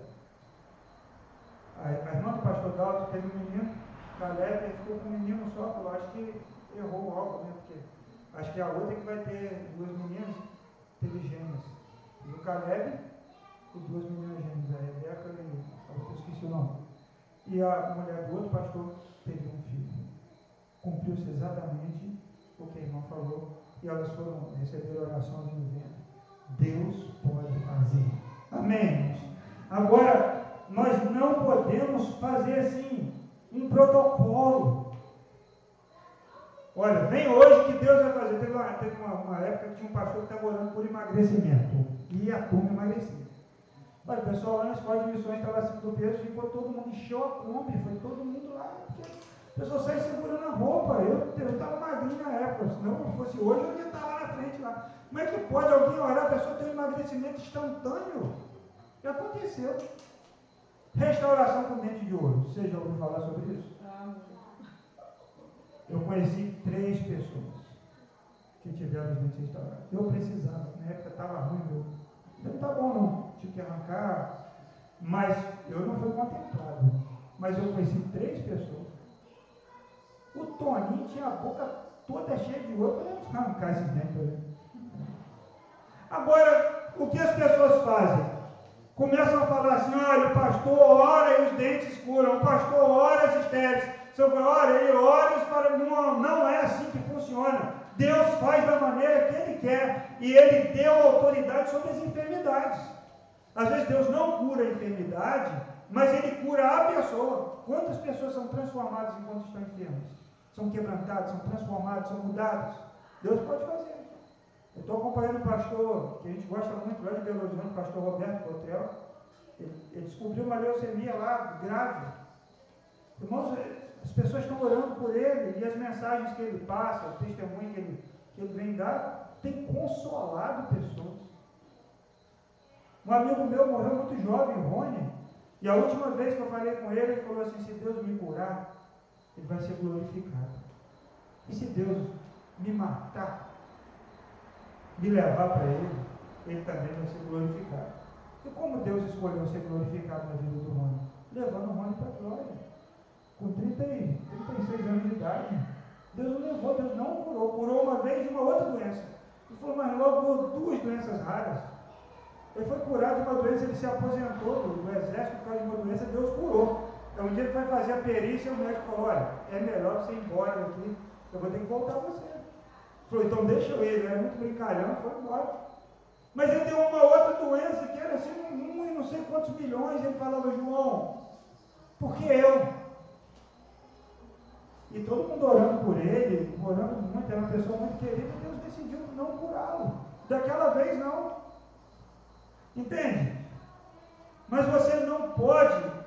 A, a irmã do pastor Dalton teve um menino, Caleb, ele ficou com um menino só, eu acho que errou algo, né? Porque acho que a outra que vai ter duas meninas. teve gêmeas. E o Caleb e duas meninas gêmeas, a Rebeca e a outra, esqueci o nome. E a mulher do outro pastor teve um filho. Cumpriu-se exatamente o que a irmã falou. E elas foram receber oração de vento. Deus pode fazer. Amém. Agora, nós não podemos fazer assim, um protocolo. Olha, vem hoje que Deus vai fazer. Teve uma, teve uma, uma época que tinha um pastor que estava orando por emagrecimento. E a turma emagrecia. Olha, o pessoal lá na escola de missões estava acima do peso, ficou todo mundo, encheu a Kombi, foi todo mundo lá. Porque a pessoa sai segurando a roupa. Eu estava magrinho na época, se não fosse hoje, eu ia estar lá na frente lá. Como é que pode alguém orar, a pessoa ter um emagrecimento instantâneo? Já aconteceu. Restauração com dente de ouro. Você já ouviu falar sobre isso? Eu conheci três pessoas que tiveram os dentes restaurados. Eu precisava, na época estava ruim meu. Não está bom não, tive que arrancar. Mas eu não fui contemplado. Mas eu conheci três pessoas. O Toninho tinha a boca toda cheia de ouro. Eu não arrancar esses dentes. Agora, o que as pessoas fazem? Começam a falar assim, olha, o pastor ora e os dentes curam, o pastor ora as estéreis, olha, ele ora para não, não é assim que funciona. Deus faz da maneira que Ele quer e Ele deu autoridade sobre as enfermidades. Às vezes Deus não cura a enfermidade, mas Ele cura a pessoa. Quantas pessoas são transformadas enquanto estão enfermas? São quebrantadas, são transformadas, são mudadas. Deus pode fazer. Eu estou acompanhando um pastor que a gente gosta muito lá de Belo Horizonte, o pastor Roberto Cotel. Ele, ele, descobriu uma leucemia lá, grave. Irmãos, as pessoas estão orando por ele e as mensagens que ele passa, o testemunho que ele, que ele vem dar, tem consolado pessoas. Um amigo meu morreu muito jovem, Rony, e a última vez que eu falei com ele, ele falou assim: se Deus me curar, ele vai ser glorificado. E se Deus me matar, me levar para Ele, Ele também vai ser glorificado. E como Deus escolheu ser glorificado na vida do Rony? Levando o Rony para a glória. Com 30 e 36 anos de idade. Deus o levou, Deus não o curou. Curou uma vez de uma outra doença. Ele falou, mas logo duas doenças raras. Ele foi curado de uma doença, ele se aposentou do exército por causa de uma doença, Deus curou. Então um dia ele foi fazer a perícia e o médico falou, olha, é melhor você ir embora daqui, eu vou ter que voltar você. Falou, então deixa eu ir, ele era muito brincalhão, foi embora. Mas ele tem uma outra doença que era assim, um e não sei quantos milhões, ele falava, João, porque eu? E todo mundo orando por ele, orando muito, era uma pessoa muito querida, Deus decidiu não curá-lo. Daquela vez não. Entende? Mas você não pode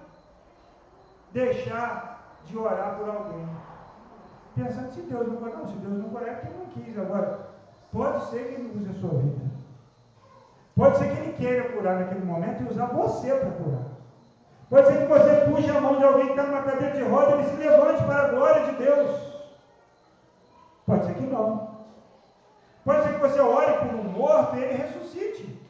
deixar de orar por alguém pensando se Deus não não, se Deus não curar é porque não quis. Agora, pode ser que ele use a sua vida. Pode ser que ele queira curar naquele momento e usar você para curar. Pode ser que você puxe a mão de alguém que está numa cadeira de roda e ele se levante para a glória de Deus. Pode ser que não. Pode ser que você ore por um morto e ele ressuscite.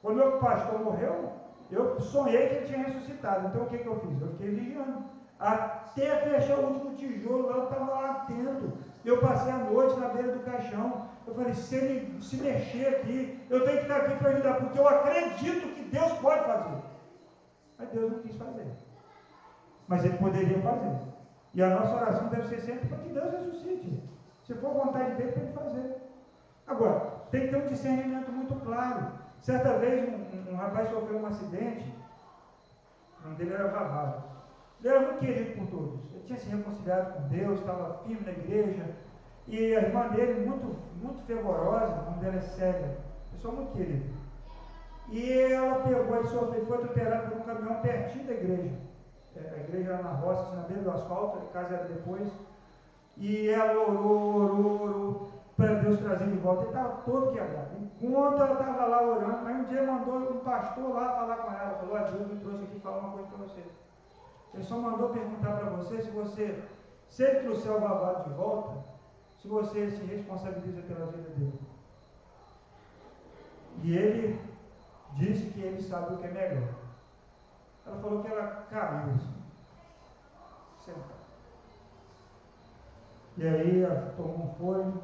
Quando meu pastor morreu, eu sonhei que ele tinha ressuscitado. Então o que, que eu fiz? Eu fiquei vigiando até fechar o último tijolo, eu estava lá atento. Eu passei a noite na beira do caixão. Eu falei, se ele se mexer aqui, eu tenho que estar aqui para ajudar, porque eu acredito que Deus pode fazer. Mas Deus não quis fazer. Mas ele poderia fazer. E a nossa oração deve ser sempre para que Deus ressuscite. Se for vontade dele, para ele fazer. Agora, tem que ter um discernimento muito claro. Certa vez, um, um rapaz sofreu um acidente, o nome dele era Vavado. Ele era muito querido por todos. Ele tinha se reconciliado com Deus, estava firme na igreja. E a irmã dele, muito, muito fervorosa, o nome dela é Célia, pessoa muito querida. E ela pegou, ele sofreu, foi atropelado por um caminhão pertinho da igreja. É, a igreja era na roça, assim, na beira do asfalto, a casa era depois. E ela orou, orou, orou, para Deus trazer de volta. Ele estava todo quebrado. Enquanto ela estava lá orando, aí um dia mandou um pastor lá falar com ela. Falou: Deus me trouxe aqui falar uma coisa para você. Ele só mandou perguntar para você se você, se ele trouxer o babado de volta, se você se responsabiliza pela vida dele. E ele disse que ele sabe o que é melhor. Ela falou que ela caiu assim. E aí tomou um fôlego,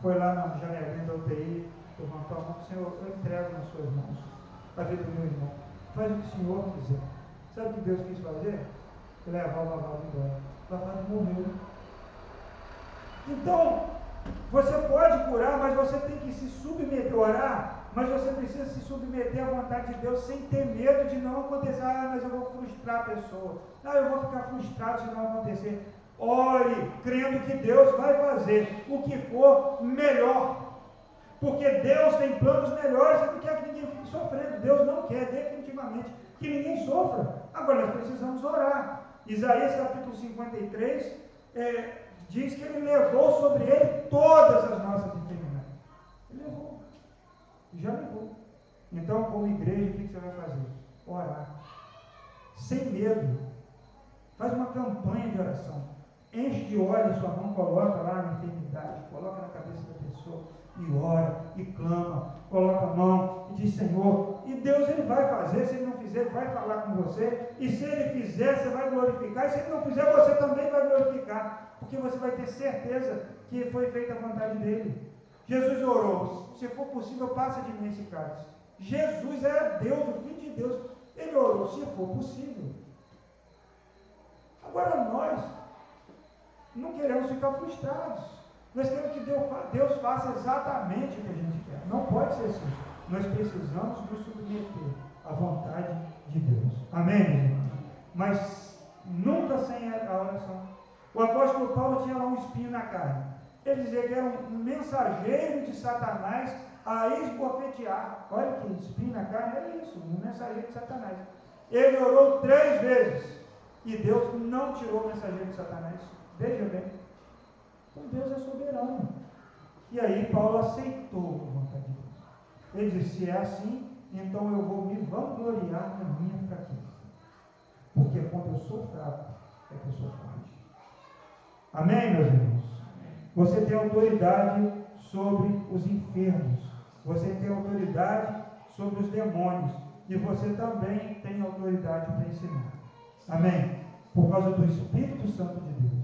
foi lá na janelinha da UTI, levantou a mão, Senhor, eu entrego nas suas mãos a vida do meu irmão. Faz o que o Senhor quiser. Sabe o que Deus quis fazer? Levar o lavado embora. O lavado morreu. Então, você pode curar, mas você tem que se submeter, orar, mas você precisa se submeter à vontade de Deus sem ter medo de não acontecer. Ah, mas eu vou frustrar a pessoa. Ah, eu vou ficar frustrado se não acontecer. Ore, crendo que Deus vai fazer o que for melhor. Porque Deus tem planos melhores e não quer que ninguém fique sofrendo. Deus não quer definitivamente que ninguém sofra. Agora nós precisamos orar. Isaías capítulo 53 é, diz que ele levou sobre ele todas as nossas enfermidades. Ele levou. Já levou. Então, como igreja, o que você vai fazer? Orar. Sem medo. Faz uma campanha de oração. Enche de óleo sua mão, coloca lá na enfermidade, coloca na cabeça da pessoa e ora e clama, coloca a mão e diz Senhor, e Deus ele vai fazer, se ele não fizer, ele vai falar com você, e se ele fizer, você vai glorificar, e se ele não fizer, você também vai glorificar, porque você vai ter certeza que foi feita a vontade dele. Jesus orou, se for possível, passa de mim esse cálice. Jesus é Deus, o Filho de Deus. Ele orou, se for possível. Agora nós não queremos ficar frustrados. Nós queremos que Deus faça exatamente o que a gente quer. Não pode ser assim. Nós precisamos nos submeter à vontade de Deus. Amém? Mas nunca sem a oração. O apóstolo Paulo tinha lá um espinho na carne. Ele dizia que era um mensageiro de Satanás a esbofetear. Olha que espinho na carne era isso, um mensageiro de Satanás. Ele orou três vezes e Deus não tirou o mensageiro de Satanás. Veja bem. Então Deus é soberano. E aí Paulo aceitou a vontade de Deus. Ele disse: se é assim, então eu vou me vangloriar na minha fraqueza. Porque quando eu sou fraco, é que eu sou forte. Amém, meus irmãos? Você tem autoridade sobre os enfermos. Você tem autoridade sobre os demônios. E você também tem autoridade para ensinar. Amém? Por causa do Espírito Santo de Deus.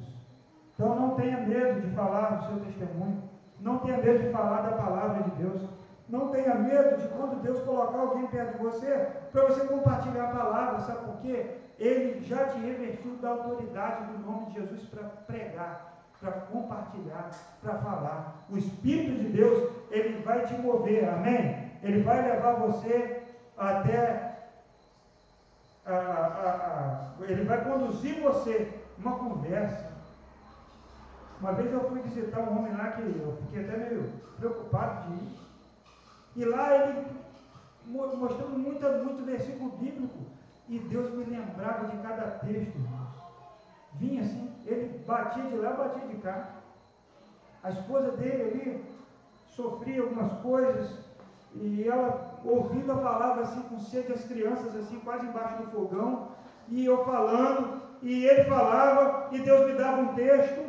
Então não tenha medo de falar do seu testemunho. Não tenha medo de falar da palavra de Deus. Não tenha medo de quando Deus colocar alguém perto de você, para você compartilhar a palavra, sabe por quê? Ele já te revestiu da autoridade do nome de Jesus para pregar para compartilhar, para falar. O Espírito de Deus, ele vai te mover, amém? Ele vai levar você até. A, a, a, ele vai conduzir você uma conversa. Uma vez eu fui visitar um homem lá que eu fiquei até meio preocupado de ir. E lá ele mostrando muita, muito versículo bíblico. E Deus me lembrava de cada texto. Vinha assim, ele batia de lá, batia de cá. A esposa dele ali sofria algumas coisas e ela ouvindo a palavra assim com sede, as crianças assim quase embaixo do fogão e eu falando e ele falava e Deus me dava um texto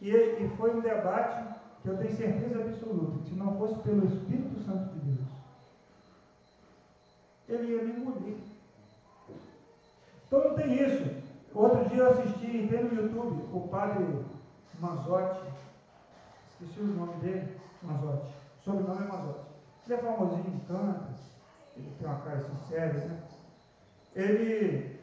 e, e foi um debate que eu tenho certeza absoluta que se não fosse pelo Espírito Santo de Deus ele ia me engolir. Então não tem isso. Outro dia eu assisti, entrei no YouTube, o padre Manzotti, esqueci o nome dele, Manzotti, sobrenome é Manzotti. Ele é famosinho, canta, ele tem uma cara sincera, né? Ele,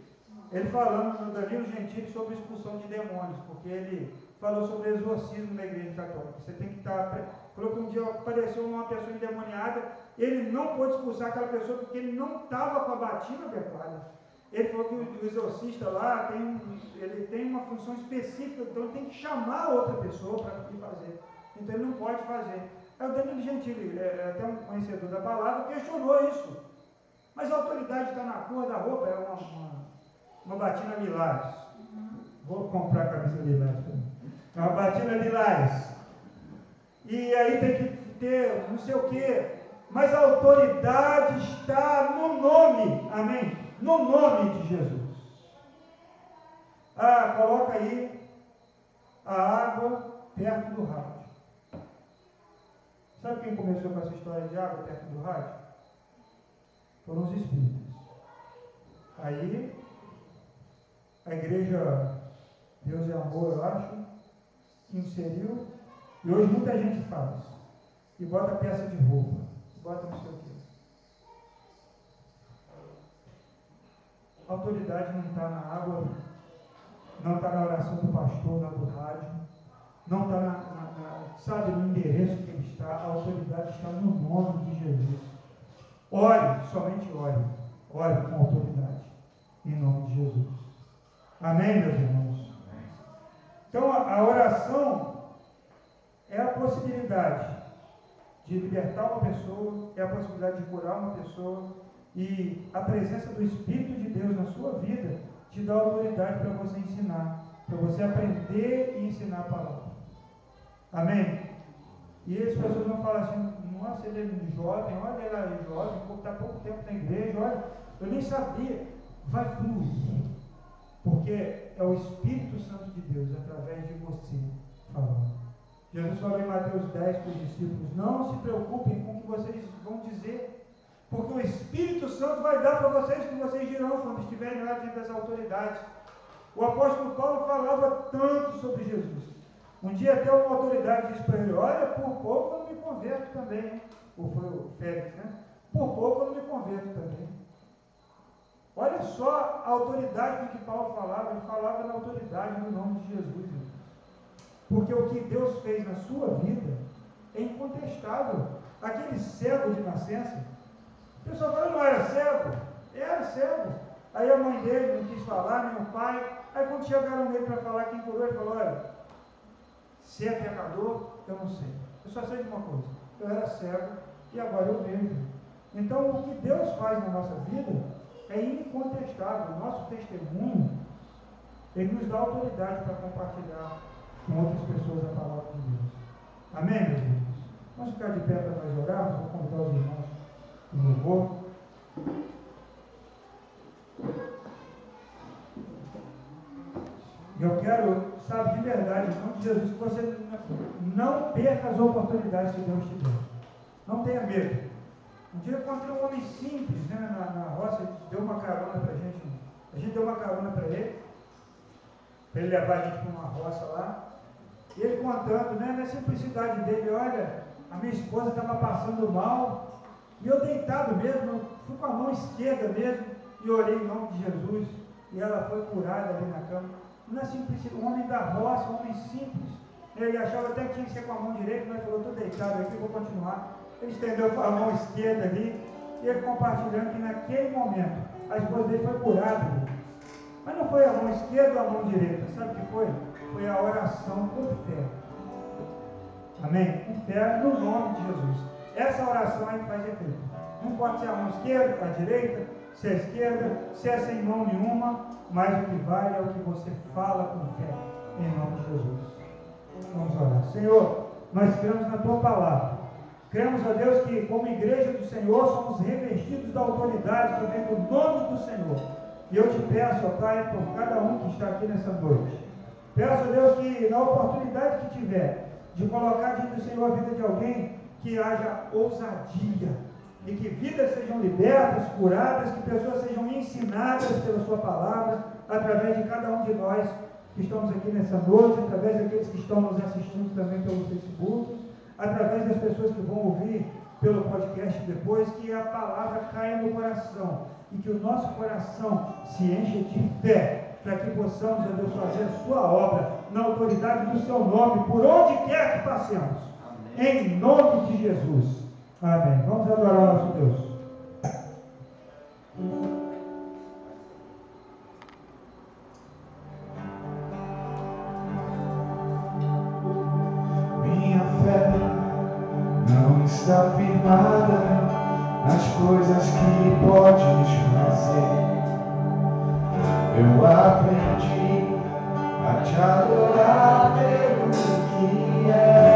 ele falando no Danilo Gentili sobre expulsão de demônios, porque ele falou sobre exorcismo na igreja católica. Você tem que estar. Falou que um dia apareceu uma pessoa endemoniada, ele não pôde expulsar aquela pessoa porque ele não estava com a batina adequada. Ele falou que o exorcista lá tem, ele tem uma função específica, então ele tem que chamar outra pessoa para fazer. Então ele não pode fazer. Aí o Danilo Gentili, é, é até um conhecedor da palavra, questionou isso. Mas a autoridade está na cor da roupa, é uma, uma, uma batina lilás. Vou comprar a camisa lilás também. É uma batina lilás. E aí tem que ter não sei o quê. Mas a autoridade está no nome. Amém? no nome de Jesus. Ah, coloca aí a água perto do rádio. Sabe quem começou com essa história de água perto do rádio? Foram os espíritos. Aí, a igreja Deus é amor, eu acho, inseriu, e hoje muita gente faz. e bota peça de roupa, bota não sei o quê. A autoridade não está na água, não está na oração do pastor, na do rádio, não está na, na, na, sabe, no endereço que ele está, a autoridade está no nome de Jesus. Ore, somente ore, ore com autoridade, em nome de Jesus. Amém, meus irmãos? Então, a, oração é a possibilidade de libertar uma pessoa, é a possibilidade de curar uma pessoa, e a presença do Espírito de Deus na sua vida te dá autoridade para você ensinar, para você aprender e ensinar a palavra. Amém? E as pessoas vão falar assim, nossa, ele é jovem, olha ele é jovem, está pouco tempo na igreja, olha, eu nem sabia. Vai fluir. Porque é o Espírito Santo de Deus, através de você, falando. Jesus falou em Mateus 10 para os discípulos: Não se preocupem com o que vocês vão dizer, porque o Espírito Santo vai dar para vocês o que vocês dirão quando estiverem lá diante das autoridades. O apóstolo Paulo falava tanto sobre Jesus. Um dia até uma autoridade disse para ele: Olha, por pouco eu não me converto também. Ou foi o Félix, né? Por pouco eu não me converto também. Olha só a autoridade com que Paulo falava, ele falava na autoridade no nome de Jesus. Porque o que Deus fez na sua vida é incontestável. Aquele cego de nascença, o pessoal fala, não era cego? Era cego. Aí a mãe dele não quis falar, nem o pai. Aí quando chegaram nele para falar quem curou, ele falou, olha, se é pecador, eu não sei. Eu só sei de uma coisa. Eu era cego e agora eu vejo. Então o que Deus faz na nossa vida é incontestável. O nosso testemunho, ele nos dá autoridade para compartilhar com outras pessoas a palavra de Deus. Amém, meus irmãos? Vamos ficar de pé para nós orarmos, vou convidar os irmãos no louvor. Eu quero, sabe, de verdade, em nome de Jesus, que você não perca as oportunidades que Deus te deu. Não tenha medo. Um dia eu encontrei um homem simples né, na, na roça, ele deu uma carona para a gente. A gente deu uma carona para ele, para ele levar a gente para uma roça lá. E ele contando, né, na simplicidade dele, olha, a minha esposa estava passando mal, e eu deitado mesmo, fui com a mão esquerda mesmo, e orei em nome de Jesus, e ela foi curada ali na cama. Na simplicidade, um homem da roça, um homem simples. Ele achava até que tinha que ser com a mão direita, mas falou, estou deitado aqui, vou continuar. Ele estendeu a mão esquerda ali, e ele compartilhando que naquele momento a esposa dele foi curada. Mas não foi a mão esquerda ou a mão direita, sabe o que foi? Foi a oração com fé. Amém? Com fé no nome de Jesus. Essa oração aí faz efeito. Não pode ser a mão esquerda, a direita, se é esquerda, se é sem mão nenhuma, mas o que vale é o que você fala com fé, em nome de Jesus. Vamos orar. Senhor, nós cremos na tua palavra. Cremos, a Deus, que como igreja do Senhor somos revestidos da autoridade que vem do nome do Senhor. E eu te peço, ó Pai, por cada um que está aqui nessa noite. Peço, a Deus, que na oportunidade que tiver de colocar diante do Senhor a vida de alguém, que haja ousadia e que vidas sejam libertas, curadas, que pessoas sejam ensinadas pela Sua palavra, através de cada um de nós que estamos aqui nessa noite, através daqueles que estão nos assistindo também pelo Facebook, através das pessoas que vão ouvir pelo podcast depois, que a palavra caia no coração e que o nosso coração se encha de fé para que possamos, ó Deus, fazer a sua obra na autoridade do seu nome, por onde quer que passemos. Amém. Em nome de Jesus. Amém. Vamos adorar o nosso Deus. Está firmada nas coisas que podes fazer. Eu aprendi a te adorar pelo que é.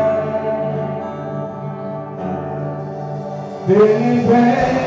Vem, vem